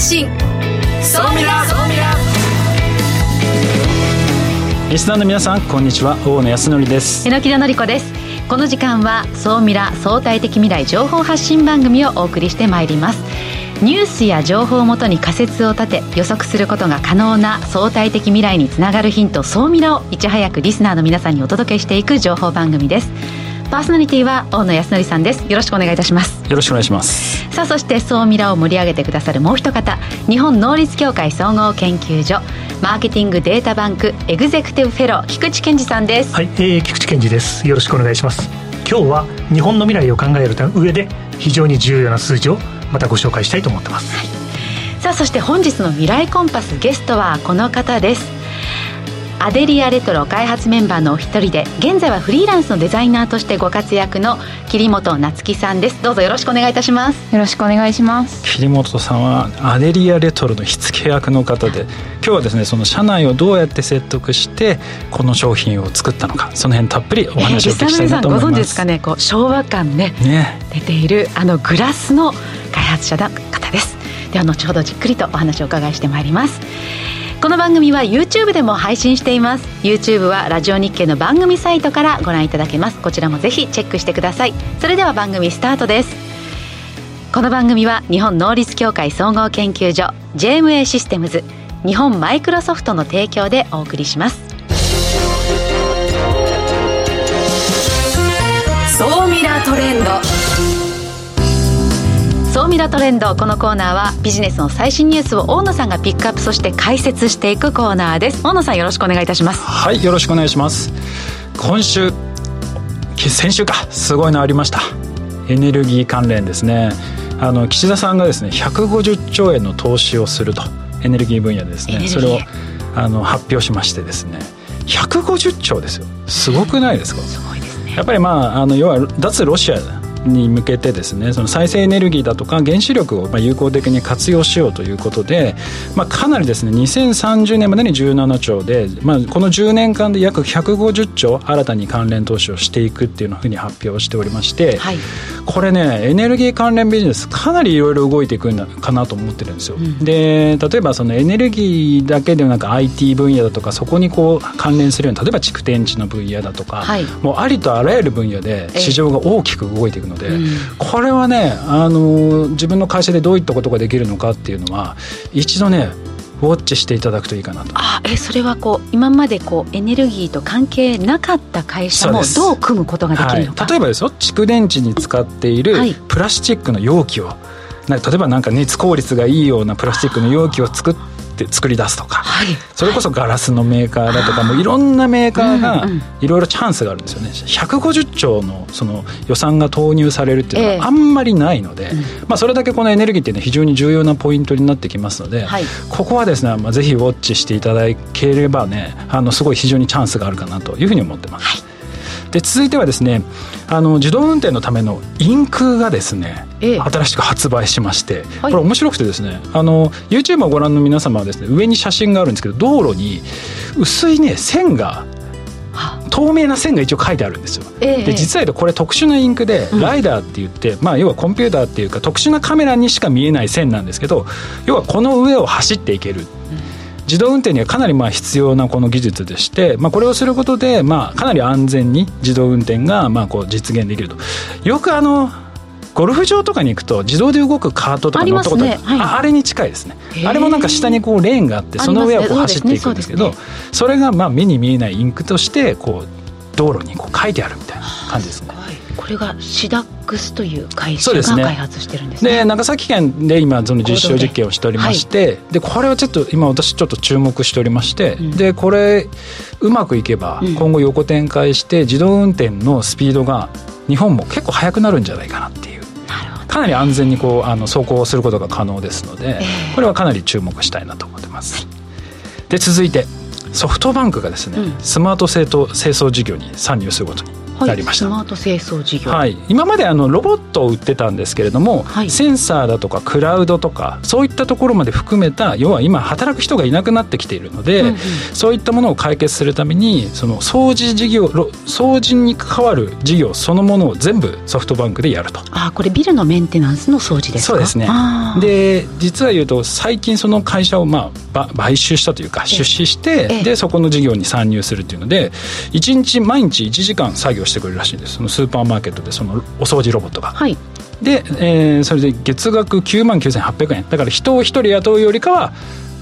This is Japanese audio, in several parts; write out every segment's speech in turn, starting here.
発信。総ミラ総ミラリスナーの皆さんこんにちは。大野康則です。榎田紀子です。この時間は総ミラ相対的未来情報発信番組をお送りしてまいります。ニュースや情報をもとに仮説を立て予測することが可能な相対的未来につながるヒント総ミラをいち早くリスナーの皆さんにお届けしていく情報番組ですパーソナリティは大野康則さんです。よろしくお願いいたします。よろしくお願いします。さあそして総ミラを盛り上げてくださるもう一方日本能率協会総合研究所マーケティングデータバンクエグゼクティブフェロー菊池健二さんです。はい、えー、菊池健二です。よろしくお願いします。今日は日本の未来を考える上で非常に重要な数字をまたご紹介したいと思ってます、はい。さあそして本日の未来コンパスゲストはこの方ですアデリアレトロ開発メンバーのお一人で現在はフリーランスのデザイナーとしてご活躍の桐本夏樹さんです。どうぞよろしくお願いいたします。よろしくお願いします。桐本さんはアデリアレトロの火付け役の方で今日はですねその社内をどうやって説得してこの商品を作ったのかその辺たっぷりお話を聞きたいなと思います、えー、ご存知ですかね？こう昭和感ねね。出ているあのグラスの開発者の方です。では後ほどじっくりとお話を伺いしてまいりますこの番組は YouTube でも配信しています。YouTube はラジオ日経の番組サイトからご覧いただけます。こちらもぜひチェックしてください。それでは番組スタートです。この番組は日本能率協会総合研究所 JMA システムズ日本マイクロソフトの提供でお送りします。総ミラートレンド。ミラトレンド。このコーナーはビジネスの最新ニュースを大野さんがピックアップそして解説していくコーナーです。大野さんよろしくお願いいたします。はいよろしくお願いします。今週先週か。すごいのありました。エネルギー関連ですね。あの岸田さんがですね150兆円の投資をすると。エネルギー分野でですね。それをあの発表しましてですね。150兆ですよ。すごくないですか、すごいですね。やっぱりまああの要は脱ロシアに向けてですねその再生エネルギーだとか原子力をまあ有効的に活用しようということで、まあ、かなりですね2030年までに17兆で、まあ、この10年間で約150兆新たに関連投資をしていくっていうふうに発表しておりまして、はい、これねエネルギー関連ビジネスかなりいろいろ動いていくんだかなと思ってるんですよ、うん、で例えばそのエネルギーだけではなく IT 分野だとかそこにこう関連するような例えば蓄電池の分野だとか、はい、もうありとあらゆる分野で市場が大きく動いていくので、うん、これはねあの自分の会社でどういったことができるのかっていうのは一度ねウォッチしていただくといいかなと。あえそれはこう今までこうエネルギーと関係なかった会社もどう組むことができるのか、はい、例えばですよ蓄電池に使っているプラスチックの容器を、例えばなんか熱効率がいいようなプラスチックの容器を作ってって作り出すとか、はい、それこそガラスのメーカーだとか、もいろんなメーカーがいろいろチャンスがあるんですよね。150兆のその予算が投入されるっていうのはあんまりないので、えー、まあ、それだけこのエネルギーっていうのは非常に重要なポイントになってきますので、はい、ここはですね、まあ、ぜひウォッチしていただければねあのすごい非常にチャンスがあるかなというふうに思ってます。はいで続いてはですねあの自動運転のためのインクがですね、ええ、新しく発売しまして、はい、これ面白くてですねあの YouTube をご覧の皆様はですね上に写真があるんですけど道路に薄いね線が透明な線が一応書いてあるんですよ、えで実はこれ特殊なインクでライダーって言って、うん、まあ、要はコンピューターっていうか特殊なカメラにしか見えない線なんですけど要はこの上を走っていける、自動運転にはかなりまあ必要なこの技術でして、まあ、これをすることでまあかなり安全に自動運転がまあこう実現できると。よくあのゴルフ場とかに行くと自動で動くカートとか乗ったことあ,、ね。はい、あれに近いですね。あれもなんか下にこうレーンがあってその上をこう走っていくんですけどそれがまあ目に見えないインクとしてこう道路にこう書いてあるみたいな感じですね。これがシダックスという会社が開発してるんですね。で、ね、長崎県で今その実証実験をしておりまして、で、はい、これはちょっと今私ちょっと注目しておりまして、うん、でこれうまくいけば今後横展開して自動運転のスピードが日本も結構速くなるんじゃないかなっていう。かなり安全にこうあの走行することが可能ですので、えー、これはかなり注目したいなと思ってます。で続いてソフトバンクがですね、うん、スマート清掃事業に参入することになりました、はい、スマート清掃事業、はい、今まであのロボットを売ってたんですけれども、はい、センサーだとかクラウドとかそういったところまで含めた要は今働く人がいなくなってきているので、うんうん、そういったものを解決するためにその掃除事業掃除に関わる事業そのものを全部ソフトバンクでやると。あこれビルのメンテナンスの掃除ですか？そうですね。で実は言うと最近その会社をまあ買収したというか出資してでそこの事業に参入するっていうので1日毎日1時間作業してくれるらしいんですそのスーパーマーケットでそのお掃除ロボットが。はいで、えー、それで月額9万9800円だから人を1人雇うよりかは、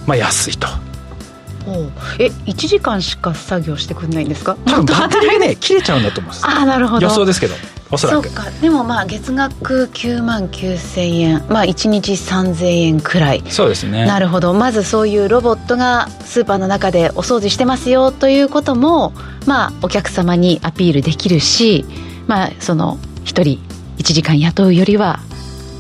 まあ、安いと。え1時間しか作業してくれないんですか？多分バッテリーがね切れちゃうんだと思うんですあなるほど。予想ですけどおそらく。でもまあ月額9万9000円。まあ1日3000円くらい。そうですね。なるほど。まずそういうロボットがスーパーの中でお掃除してますよということもまあお客様にアピールできるしまあその1人1時間雇うよりは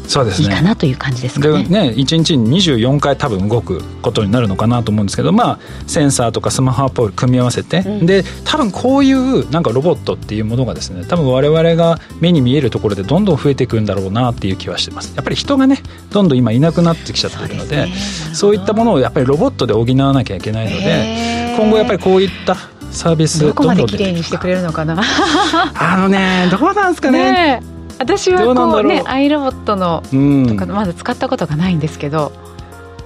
そうですね、いいかなという感じですかね。でね1日に24回多分動くことになるのかなと思うんですけど、まあ、センサーとかスマホアプリ組み合わせて、うん、で多分こういうなんかロボットっていうものがですね多分我々が目に見えるところでどんどん増えていくんだろうなっていう気はしてます。やっぱり人がねどんどん今いなくなってきちゃってるのでそう、ね,、いったものをやっぱりロボットで補わなきゃいけないので今後やっぱりこういったサービスどこまで綺麗にしてくれるのかな。あのねどうなんですかね。ね私はこうねアイロボットのとかまだ使ったことがないんですけど、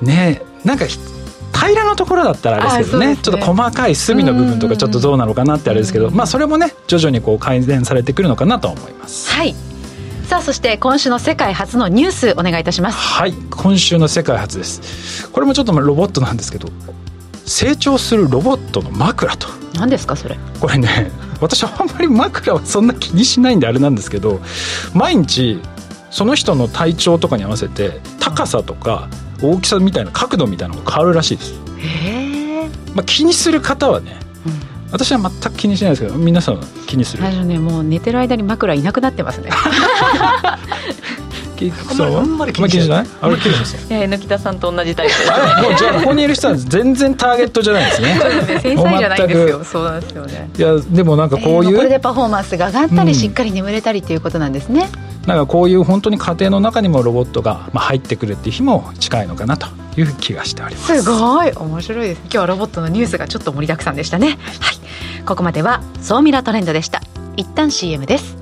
ねなんか平らのところだったらあれですけどね、ね、ちょっと細かい隅の部分とかちょっとどうなのかなってあれですけど、まあそれもね徐々にこう改善されてくるのかなと思います。はい。さあそして今週の世界初のニュースお願いいたします。はい。今週の世界初です。これもちょっとロボットなんですけど成長するロボットの枕と。何ですかそれ。これね私はあんまり枕はそんな気にしないんであれなんですけど毎日その人の体調とかに合わせて高さとか大きさみたいな角度みたいなのが変わるらしいです。へえ、まあ、気にする方はね、うん、私は全く気にしないですけど皆さんは気にする？最初ねもう寝てる間に枕いなくなってますね あんまり気にしない。あれ気にしますえ貫田さんと同じタイプ。もうじゃあここにいる人は全然ターゲットじゃないですね。繊細じゃないんですよ。そうなんですよね。いやでもなんかこういう、これでパフォーマンスが上がったり、しっかり眠れたりっていうことなんですね。なんかこういう本当に家庭の中にもロボットが、まあ、入ってくるっていう日も近いのかなという気がしております。すごい。面白いです今日はロボットのニュースがちょっと盛りだくさんでしたね。はい、ここまでは総ミラトレンドでした。一旦 CM です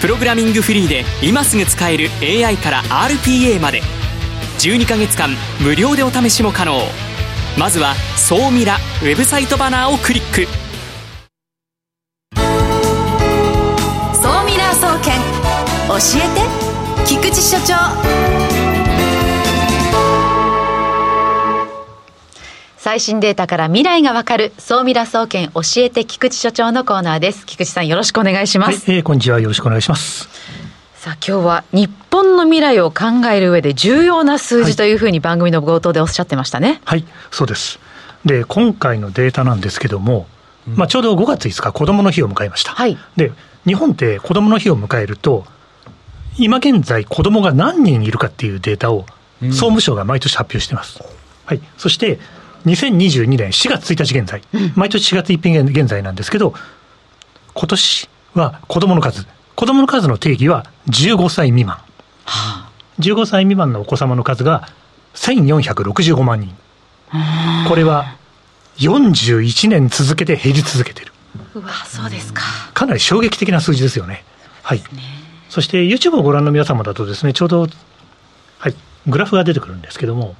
プログラミングフリーで今すぐ使える AI から RPA まで。12ヶ月間無料でお試しも可能。まずは「総ミラ」ウェブサイトバナーをクリック「総ミラー総研教えて菊池所長」最新データから未来がわかる、総ミラ総研教えて菊池所長のコーナーです。菊池さんよろしくお願いします。はい、えー、こんにちは。よろしくお願いします。さあ今日は日本の未来を考える上で重要な数字というふうに番組の冒頭でおっしゃってましたね。はい、はい、そうです。で、今回のデータなんですけども、うん、まあちょうど5月5日子供の日を迎えました。はい。で、日本って子供の日を迎えると、今現在子供が何人いるかっていうデータを総務省が毎年発表しています。うん、はい。そして、2022年4月1日現在、毎年4月1日現在なんですけど、今年は子供の数、子供の数の定義は15歳未満。はあ、15歳未満のお子様の数が1465万人。これは41年続けて減り続けてる。うわ、そうですか。かなり衝撃的な数字ですよね。はい。そして YouTube をご覧の皆様だとですね、ちょうど、はい、グラフが出てくるんですけども、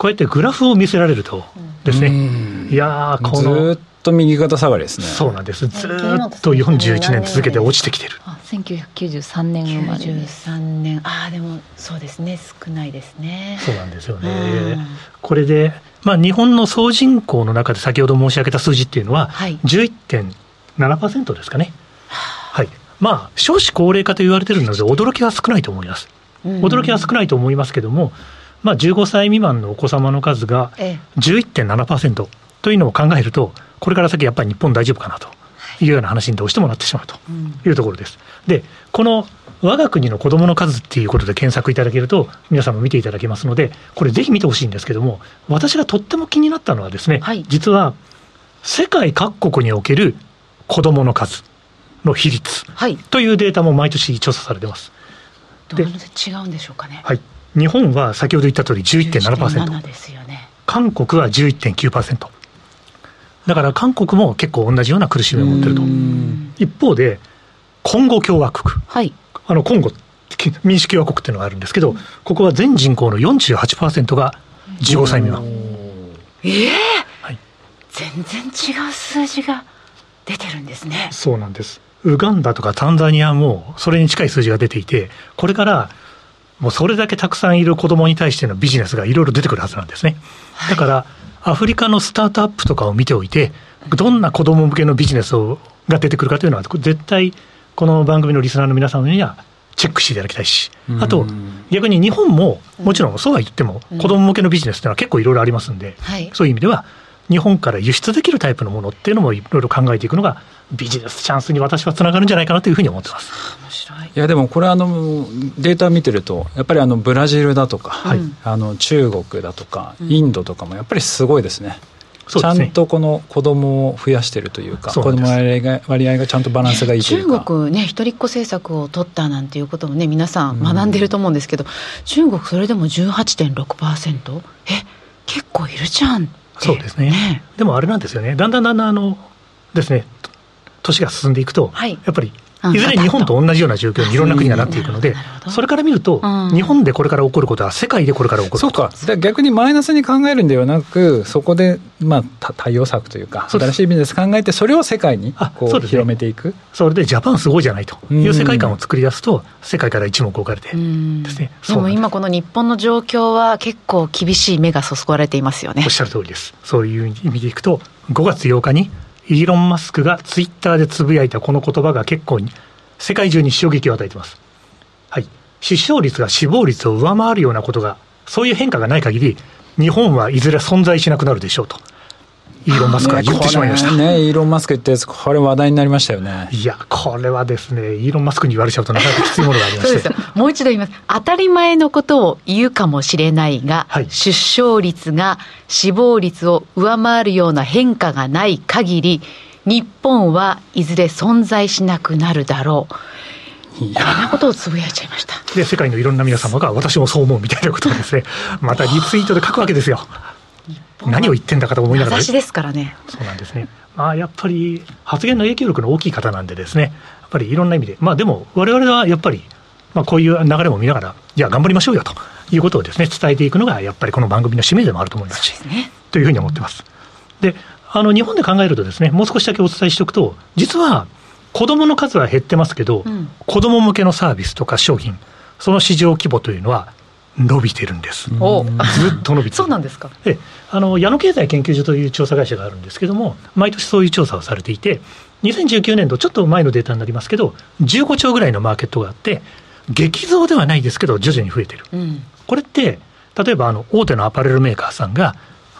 こうやってグラフを見せられるとですね、いやこの。ずっと右肩下がりですね。そうなんです。ずっと41年続けて落ちてきてる。1993年生まれ。93年。ああ、でもそうですね。少ないですね。そうなんですよね。これで、まあ日本の総人口の中で先ほど申し上げた数字っていうのは、はい、11.7%ですかね。はい。まあ、少子高齢化と言われてるので、驚きは少ないと思います。驚きは少ないと思いますけども、まあ、15歳未満のお子様の数が11.7%というのを考えると、これから先やっぱり日本大丈夫かなというような話にどうしてもなってしまうというところです。で、この我が国の子どもの数っていうことで検索いただけると、皆さんも見ていただけますので、これぜひ見てほしいんですけども、私がとっても気になったのはですね、はい、実は世界各国における子どもの数の比率というデータも毎年調査されてます。どう違うんでしょうかね。はい。日本は先ほど言った通り11.7%。ですよね。韓国は11.9%。だから韓国も結構同じような苦しみを持ってると。一方で、コンゴ共和国。はい。あの、コンゴ、民主共和国っていうのがあるんですけど、ここは全人口の48%が15歳未満。ええー、はい。全然違う数字が出てるんですね。そうなんです。ウガンダとかタンザニアもそれに近い数字が出ていて、これからもうそれだけたくさんいる子どもに対してのビジネスがいろいろ出てくるはずなんですね。だから、アフリカのスタートアップとかを見ておいて、どんな子ども向けのビジネスをが出てくるかというのは、絶対、この番組のリスナーの皆さんにはチェックしていただきたいし、あと、逆に日本も、もちろんそうは言っても、子ども向けのビジネスっていうのは結構いろいろありますんで、そういう意味では、日本から輸出できるタイプのものっていうのもいろいろ考えていくのが、ビジネスチャンスに私はつながるんじゃないかなというふうに思ってます。面白い。いやでもこれあのデータ見てるとやっぱりあのブラジルだとか、はい、あの中国だとかインドとかもやっぱりすごいですね。ちゃんとこの子供を増やしてるというか、子供割合が割合がちゃんとバランスがいいというか。中国ね、一人っ子政策を取ったなんていうこともね、皆さん学んでると思うんですけど、うん、中国それでも 18.6%? え、結構いるじゃんそうですね、ね、でもあれなんですよね、だんだんだんだんあのですね、年が進んでいくと、はい、やっぱりいずれ日本と同じような状況にいろんな国がなっていくので、それから見ると、日本でこれから起こることは世界でこれから起こるそうか、逆にマイナスに考えるんではなく、そこで、まあ、対応策というか、新しいビジネス考えて、それを世界にこう広めていく。それでジャパンすごいじゃないと。いう世界観を作り出すと、世界から一目置かれてですね。でも今、この日本の状況は結構厳しい目が注がれていますよね。おっしゃる通りです。そういう意味でいくと、5月8日にイーロン・マスクがツイッターでつぶやいたこの言葉が結構に世界中に衝撃を与えています。はい。出生率が死亡率を上回るようなことが、そういう変化がない限り、日本はいずれ存在しなくなるでしょうと。イーロン・マスクは言ってしまいました。ね、イーロン・マスク言ったやつ、これ話題になりましたよね。いや、これはですね、イーロン・マスクに言われちゃうとなかなかきついものがありまして。もう一度言います。当たり前のことを言うかもしれないが、はい、出生率が死亡率を上回るような変化がない限り、日本はいずれ存在しなくなるだろう。こんなことをつぶやいちゃいました。で、世界のいろんな皆様が私もそう思うみたいなことをですね、またリツイートで書くわけですよ。何を言ってんだかと思いながら。私ですからね。そうなんですね。まあ、やっぱり発言の影響力の大きい方なんでですね、やっぱりいろんな意味で、まあでも、我々はやっぱり、まあ、こういう流れも見ながら、いや、頑張りましょうよということをですね、伝えていくのが、やっぱりこの番組の使命でもあると思いますし、ね、というふうに思ってます。で、あの日本で考えるとですね、もう少しだけお伝えしておくと、実は子どもの数は減ってますけど、うん、子ども向けのサービスとか商品、その市場規模というのは伸びてるんです。ずっと伸びてる。そうなんですか。え、あの矢野経済研究所という調査会社があるんですけども、毎年そういう調査をされていて、2019年度ちょっと前のデータになりますけど、15兆ぐらいのマーケットがあって、激増ではないですけど徐々に増えてる。うん、これって例えばあの大手のアパレルメーカーさんが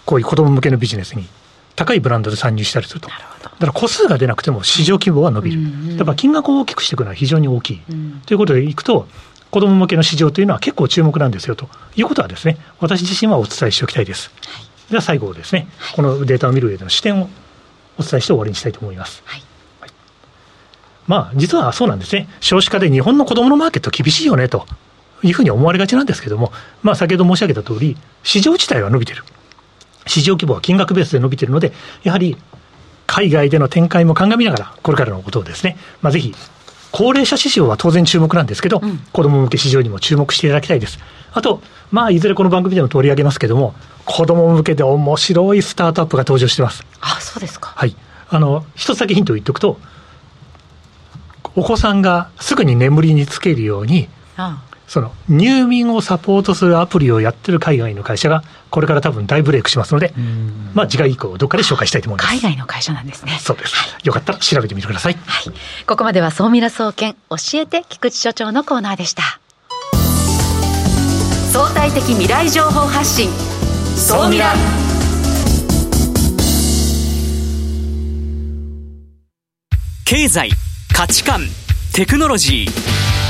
こういう子ども向けのビジネスに高いブランドで参入したりすると。だから個数が出なくても市場規模は伸びる。だから金額を大きくしていくのは非常に大きい。ということでいくと、子ども向けの市場というのは結構注目なんですよということはですね、私自身はお伝えしておきたいです。はい、では最後ですね、このデータを見る上での視点をお伝えして終わりにしたいと思います。はいはい、まあ、実はそうなんですね。少子化で日本の子どものマーケット厳しいよねというふうに思われがちなんですけども、まあ、先ほど申し上げた通り、市場自体は伸びてる。市場規模は金額ベースで伸びているので、やはり海外での展開も鑑みながら、これからのことをですね、まあ、ぜひ、高齢者市場は当然注目なんですけど、うん、子ども向け市場にも注目していただきたいです。あと、まあ、いずれこの番組でも取り上げますけども、子ども向けで面白いスタートアップが登場してます。あ、そうですか。はい。あの、一つだけヒントを言っておくと、お子さんがすぐに眠りにつけるように、ああその入眠をサポートするアプリをやってる海外の会社が、これから多分大ブレイクしますので、まあ、次回以降、どっかで紹介したいと思います。海外の会社なんですね。そうです。はい、よかったら調べてみてください。はい。ここまでは、総ミラ総研、教えて菊池所長のコーナーでした。相対的未来情報発信、総ミラ。経済、価値観、テクノロジー。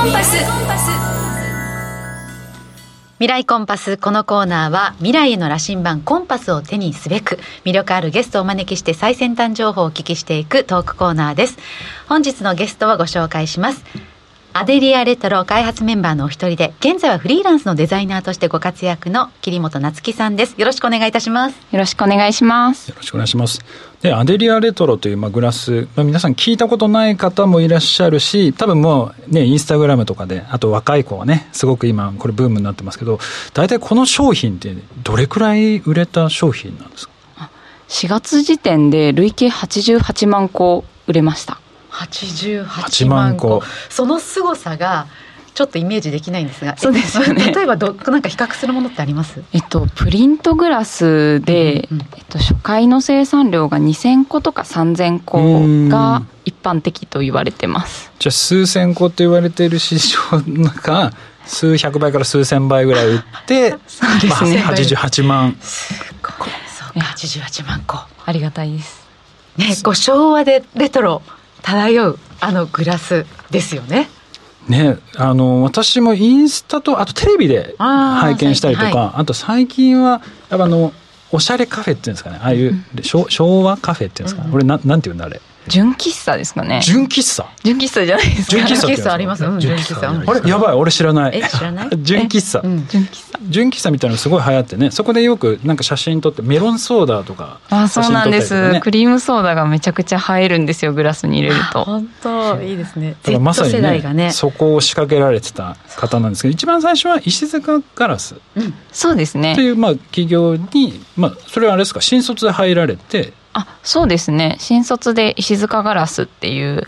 コンパス。未来コンパス。このコーナーは未来への羅針盤コンパスを手にすべく魅力あるゲストをお招きして最先端情報をお聞きしていくトークコーナーです。本日のゲストをご紹介します。アデリアレトロ開発メンバーのお一人で、現在はフリーランスのデザイナーとしてご活躍の桐本夏樹さんです。よろしくお願いいたします。よろしくお願いします。よろしくお願いします。で、アデリアレトロというまあグラス、まあ、皆さん聞いたことない方もいらっしゃるし、多分もうね、インスタグラムとかで、あと若い子はね、すごく今、これブームになってますけど、大体この商品ってどれくらい売れた商品なんですか？4月時点で累計88万個売れました。88万個。その凄さがちょっとイメージできないんですがそうですよね。例えばどなんか比較するものってあります？えっとプリントグラスで、うんうん、えっと、初回の生産量が2000個とか3000個が一般的と言われてます。じゃあ数千個と言われている市場の中数百倍から数千倍ぐらい売って そうですね、まあ、88万。すごい。そうか88万個。ありがたいです。ねこう昭和でレトロ漂うあのグラスですよね。ね、あの私もインスタとあとテレビで拝見したりとかあはい、あと最近はやっぱあのおしゃれカフェっていうんですかね。ああいう、うん、昭和カフェっていうんですか、うん、俺ななんていうんだあれ純喫茶ですかね。純喫茶？純喫茶じゃないですか。純喫茶ありますよ。純喫茶。あれやばい、俺知らない。え、知らない？純喫茶。純喫茶。純喫茶みたいなのすごい流行ってね、そこでよくなんか写真撮って、メロンソーダとか。あ、そうなんです。クリームソーダがめちゃくちゃ映えるんですよ、グラスに入れると。本当いいですね。だからまさにね、そこを仕掛けられてた方なんですけど、一番最初は石塚ガラス。そうですね。という、まあ、企業に、まあ、それはあれですか、新卒で入られて、あそうですね。新卒で石塚ガラスっていう、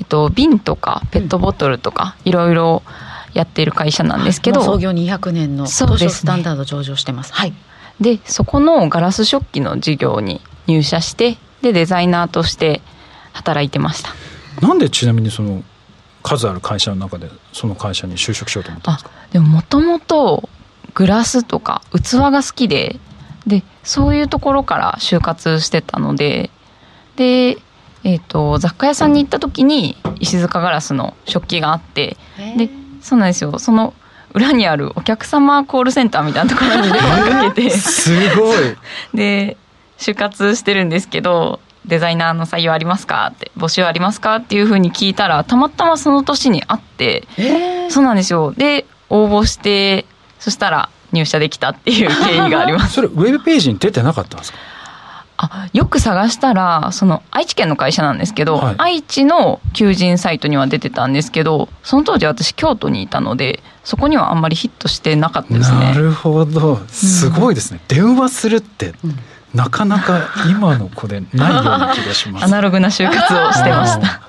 えっと、瓶とかペットボトルとかいろいろやっている会社なんですけど、創業200年の東証スタンダード上場してます、はい。でそこのガラス食器の事業に入社してでデザイナーとして働いてました。なんでちなみにその数ある会社の中でその会社に就職しようと思ったんですか？でももともとグラスとか器が好きででそういうところから就活してたのでで、えーと、雑貨屋さんに行った時に石塚ガラスの食器があってでそうなんですよ。その裏にあるお客様コールセンターみたいなところに 電話かけて。すごい。で就活してるんですけどデザイナーの採用ありますかって募集ありますかっていうふうに聞いたらたまたまその年にあってそうなんですよ。で応募してそしたら入社できたっていう経緯があります。それウェブページに出てなかったんですか？あよく探したらその愛知県の会社なんですけど、はい、愛知の求人サイトには出てたんですけどその当時私京都にいたのでそこにはあんまりヒットしてなかったですね。なるほど。すごいですね、うん、電話するって、うん、なかなか今の子でないような気がします。アナログな就活をしてました。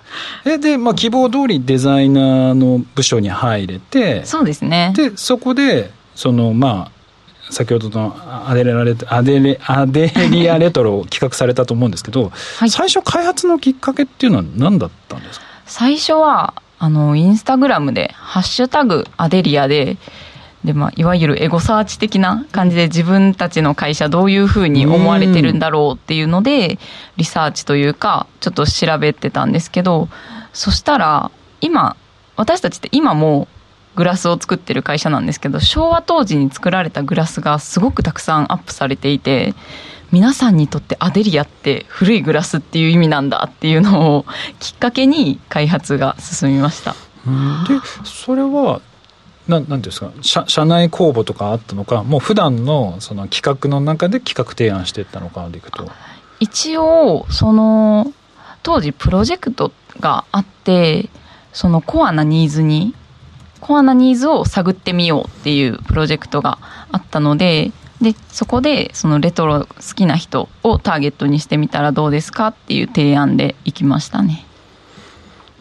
えで、まあ、希望通りデザイナーの部署に入れてそうですね。でそこでそのまあ先ほどのアデレラレアデレアデリアレトロを企画されたと思うんですけど、はい、最初開発のきっかけっていうのは何だったんですか？最初はあのインスタグラムで「ハッシュタグアデリアで」でまあ、いわゆるエゴサーチ的な感じで自分たちの会社どういうふうに思われてるんだろうっていうのでリサーチというかちょっと調べてたんですけどそしたら今私たちって今もグラスを作ってる会社なんですけど昭和当時に作られたグラスがすごくたくさんアップされていて皆さんにとってアデリアって古いグラスっていう意味なんだっていうのをきっかけに開発が進みました。でそれはななんですか？社社内公募とかあったのかもう普段のその企画の中で企画提案していったのかでいくと。一応その当時プロジェクトがあってそのコアなニーズにコアなニーズを探ってみようっていうプロジェクトがあったのででそこでそのレトロ好きな人をターゲットにしてみたらどうですかっていう提案で行きましたね。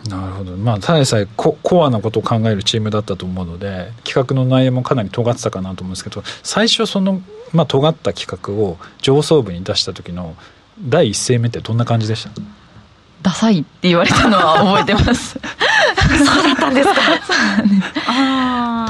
なるほど。まあただでさえココアなことを考えるチームだったと思うので企画の内容もかなり尖ってたかなと思うんですけど最初その、まあ、尖った企画を上層部に出した時の第一声目ってどんな感じでした？ダサいって言われたのは覚えてます そうだったんですか。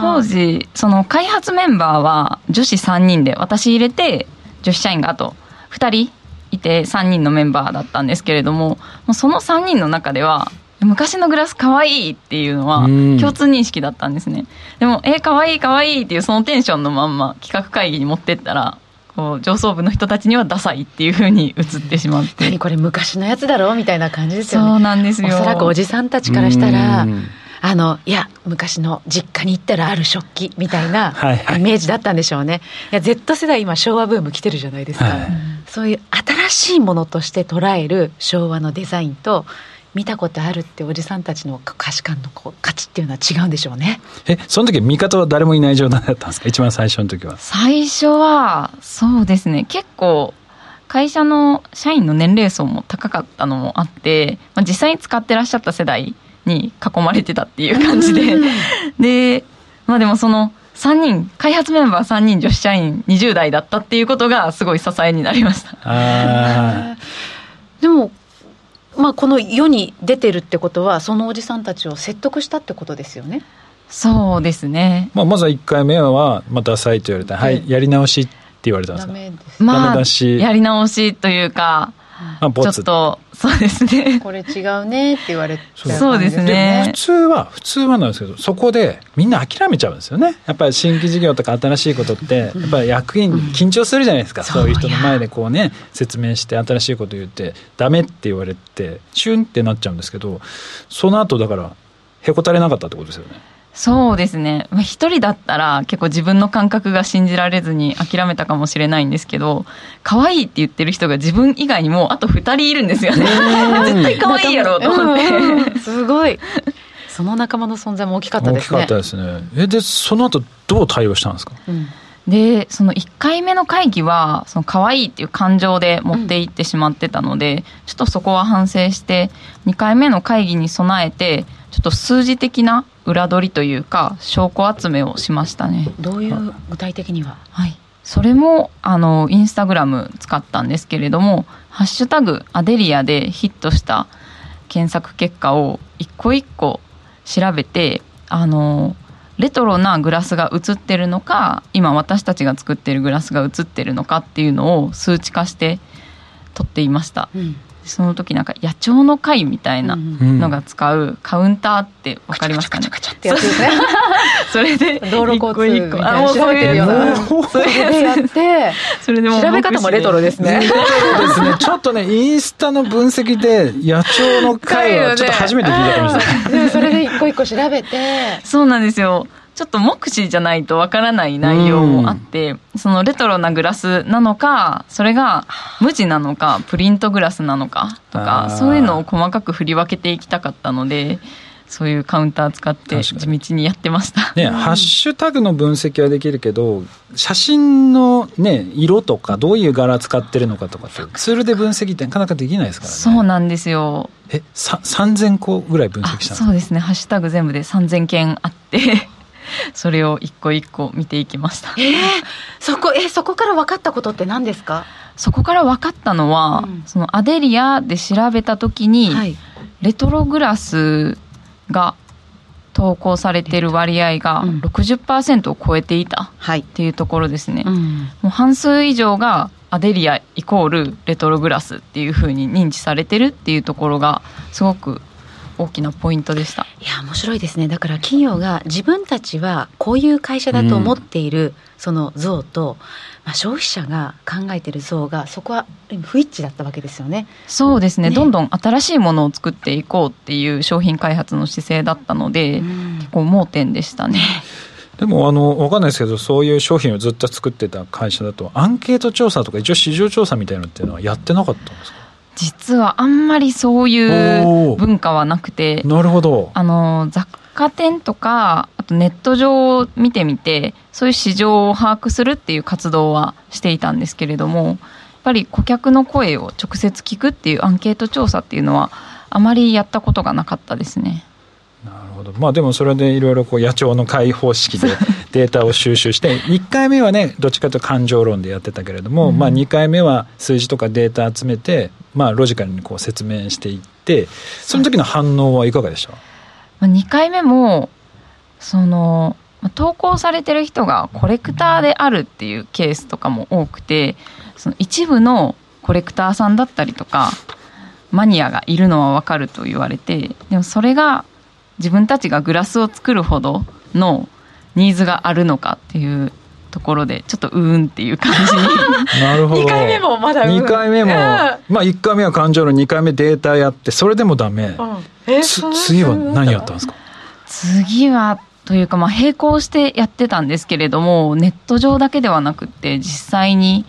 当時その開発メンバーは女子3人で私入れて女子社員があと2人いて3人のメンバーだったんですけれどももうその3人の中では昔のグラス可愛いっていうのは共通認識だったんですね。でもえ可愛い可愛いっていうそのテンションのまんま企画会議に持ってったらこう上層部の人たちにはダサいっていうふうに映ってしまって。何これ昔のやつだろうみたいな感じですよね。そうなんですよ。おそらくおじさんたちからしたらあのいや昔の実家に行ったらある食器みたいな イメージだったんでしょうね、いや Z 世代今昭和ブーム来てるじゃないですか、はい、そういう新しいものとして捉える昭和のデザインと見たことあるっておじさんたちの価値観のこう価値っていうのは違うんでしょうね。えその時味方は誰もいない状態だったんですか？一番最初の時は。最初はそうですね。結構会社の社員の年齢層も高かったのもあって、まあ、実際に使ってらっしゃった世代に囲まれてたっていう感じで。でまあでもその3人開発メンバー3人女子社員20代だったっていうことがすごい支えになりました。でもまあ、この世に出てるってことはそのおじさんたちを説得したってことですよね。そうですね、まあ、まずは1回目は、まあ、ダサいと言われて、はい、やり直しって言われたんですか？まあ、やり直しというか、まあ、ちょっとそうですね。これ違うねって言われてそうですね。普通は普通はなんですけどそこでみんな諦めちゃうんですよね。やっぱり新規事業とか新しいことってやっぱり役員緊張するじゃないですか、うん、そういう人の前でこうね説明して新しいこと言ってダメって言われてシュンってなっちゃうんですけどその後だからへこたれなかったってことですよねそうですね。一人だったら結構自分の感覚が信じられずに諦めたかもしれないんですけど可愛いって言ってる人が自分以外にもあと2人いるんですよね。絶対可愛いやろうと思って、うん、すごい。その仲間の存在も大きかったですね。大きかったですね。えでその後どう対応したんですか、うんでその1回目の会議はその可愛いっていう感情で持っていってしまってたので、うん、ちょっとそこは反省して2回目の会議に備えてちょっと数字的な裏取りというか証拠集めをしましたね。どういう具体的には？はい。それもあのインスタグラム使ったんですけれども「ハッシュタグアデリア」でヒットした検索結果を一個一個調べてあのレトロなグラスが映ってるのか今私たちが作ってるグラスが映ってるのかっていうのを数値化して撮っていました、うん、その時なんか野鳥の会みたいなのが使うカウンターってわかりますかね、それで道路交通みたいな。調べてるよう。な。それでやって。それでも調べ方もレトロですね。レトロですね。ちょっとねインスタの分析で野鳥の会はちょっと初めて聞いたかもしれない、それで一個一個調べて。そうなんですよ。ちょっと目視じゃないとわからない内容もあって、うん、そのレトロなグラスなのかそれが無地なのかプリントグラスなのかとかそういうのを細かく振り分けていきたかったので。そういうカウンター使って地道にやってました。ね、ハッシュタグの分析はできるけど、写真のね、色とかどういう柄使ってるのかとかってツールで分析ってなかなかできないですからね。そうなんですよ。え、さ3000個ぐらい分析したそうですね。ハッシュタグ全部で3000件あって それを一個一個見ていきました。えー、そこえそこから分かったことって何ですか？そこから分かったのは、うん、そのアデリアで調べた時に、はい、レトログラスが投稿されている割合が60%を超えていたっていうところですね。うん、もう半数以上がアデリアイコールレトログラスっていうふうに認知されてるっていうところがすごく大きなポイントでした。いや面白いですね。だから企業が自分たちはこういう会社だと思っているその像と、まあ、消費者が考えている像がそこは不一致だったわけですよね。そうですね、ね、どんどん新しいものを作っていこうっていう商品開発の姿勢だったので、結構盲点でしたね。でもあの分かんないですけどそういう商品をずっと作ってた会社だとアンケート調査とか一応市場調査みたいなのっていうのはやってなかったんですか？実はあんまりそういう文化はなくてなるほどあの雑貨店とかあとネット上を見てみてそういう市場を把握するっていう活動はしていたんですけれどもやっぱり顧客の声を直接聞くっていうアンケート調査っていうのはあまりやったことがなかったですね。ほど。まあでもそれでいろいろこう野鳥の会方式で データを収集して1回目はねどっちかというと感情論でやってたけれども、うん、まあ2回目は数字とかデータ集めてまあロジカルにこう説明していってその時の反応はいかがでした？2回目もその投稿されてる人がコレクターであるっていうケースとかも多くてその一部のコレクターさんだったりとかマニアがいるのは分かると言われてでもそれが自分たちがグラスを作るほどのニーズがあるのかっていうところでちょっとうーんっていう感じに なるほど。2回目もまだ2回目も、まあ1回目は感情の2回目データやってそれでもダメ、うん。え次は何やったんですか？次はというかまあ並行してやってたんですけれどもネット上だけではなくて実際に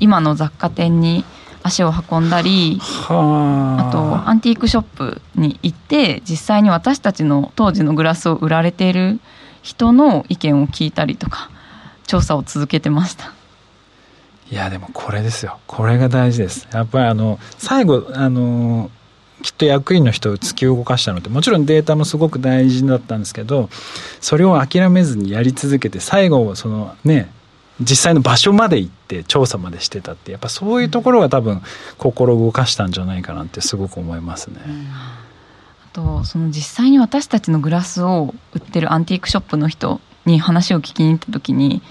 今の雑貨店に足を運んだりあとアンティークショップに行って実際に私たちの当時のグラスを売られている人の意見を聞いたりとか調査を続けてました。いやでもこれですよ。これが大事です。やっぱりあの最後あのきっと役員の人を突き動かしたのってもちろんデータもすごく大事だったんですけどそれを諦めずにやり続けて最後そのね実際の場所まで行って調査までしてたってやっぱそういうところが多分心動かしたんじゃないかなってすごく思いますね。あとその実際に私たちのグラスを売ってるアンティークショップの人に話を聞きに行った時に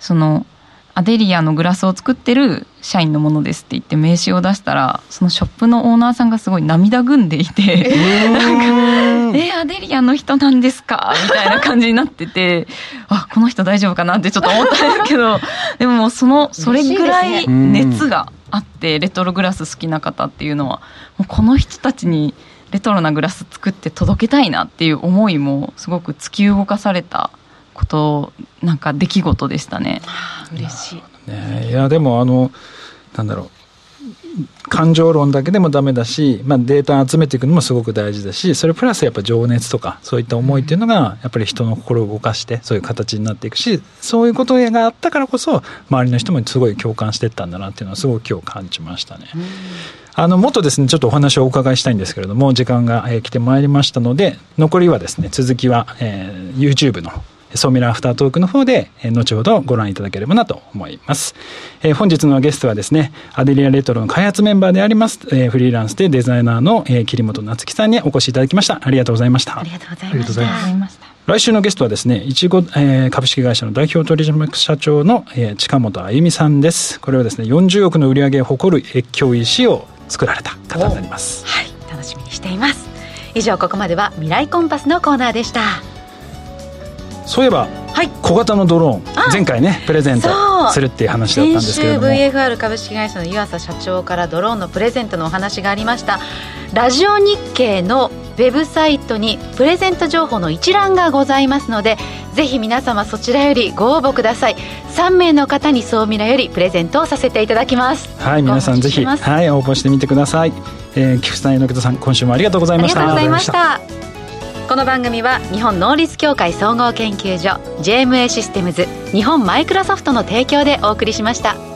そのアデリアのグラスを作ってる社員のものですって言って名刺を出したらそのショップのオーナーさんがすごい涙ぐんでいてなんか「えアデリアの人なんですか?」みたいな感じになっててあこの人大丈夫かなってちょっと思ったんですけど でもそのそれぐらい熱があってレトログラス好きな方っていうのはもうこの人たちにレトロなグラス作って届けたいなっていう思いもすごく突き動かされたことなんか出来事でしたね。嬉しい、ね、いやでもあのなんだろう感情論だけでもダメだし、まあ、データ集めていくのもすごく大事だしそれプラスやっぱ情熱とかそういった思いっていうのがやっぱり人の心を動かしてそういう形になっていくしそういうことがあったからこそ周りの人もすごい共感していったんだなっていうのはすごく今日感じましたね。あのもっとですねちょっとお話をお伺いしたいんですけれども時間が、えー、来てまいりましたので残りはですね続きは、えー、YouTube のソーミラアフタートークの方で、えー、後ほどご覧いただければなと思います、えー、本日のゲストはですねアデリアレトロの開発メンバーであります、えー、フリーランスでデザイナーの、えー、桐本夏樹さんにお越しいただきました。ありがとうございました。ありがとうございました。来週のゲストはですね、いちご、えー、株式会社の代表取締役社長の、えー、近本あゆみさんです。これはですね、40億の売り上げを誇る越境石を作られた方になります。はい楽しみにしています。以上ここまでは未来コンパスのコーナーでしたそういえば、はい、小型のドローン前回ねプレゼントするっていう話だったんですけれども。先週 VFR 株式会社の湯浅社長からドローンのプレゼントのお話がありました。ラジオ日経のウェブサイトにプレゼント情報の一覧がございますのでぜひ皆様そちらよりご応募ください。3名の方に総ミラよりプレゼントをさせていただきます。はい皆さんぜひはい応募してみてください、えー、菊池さん榎田さん今週もありがとうございました。ありがとうございましたこの番組は日本能率協会総合研究所 JMA システムズ日本マイクロソフトの提供でお送りしました。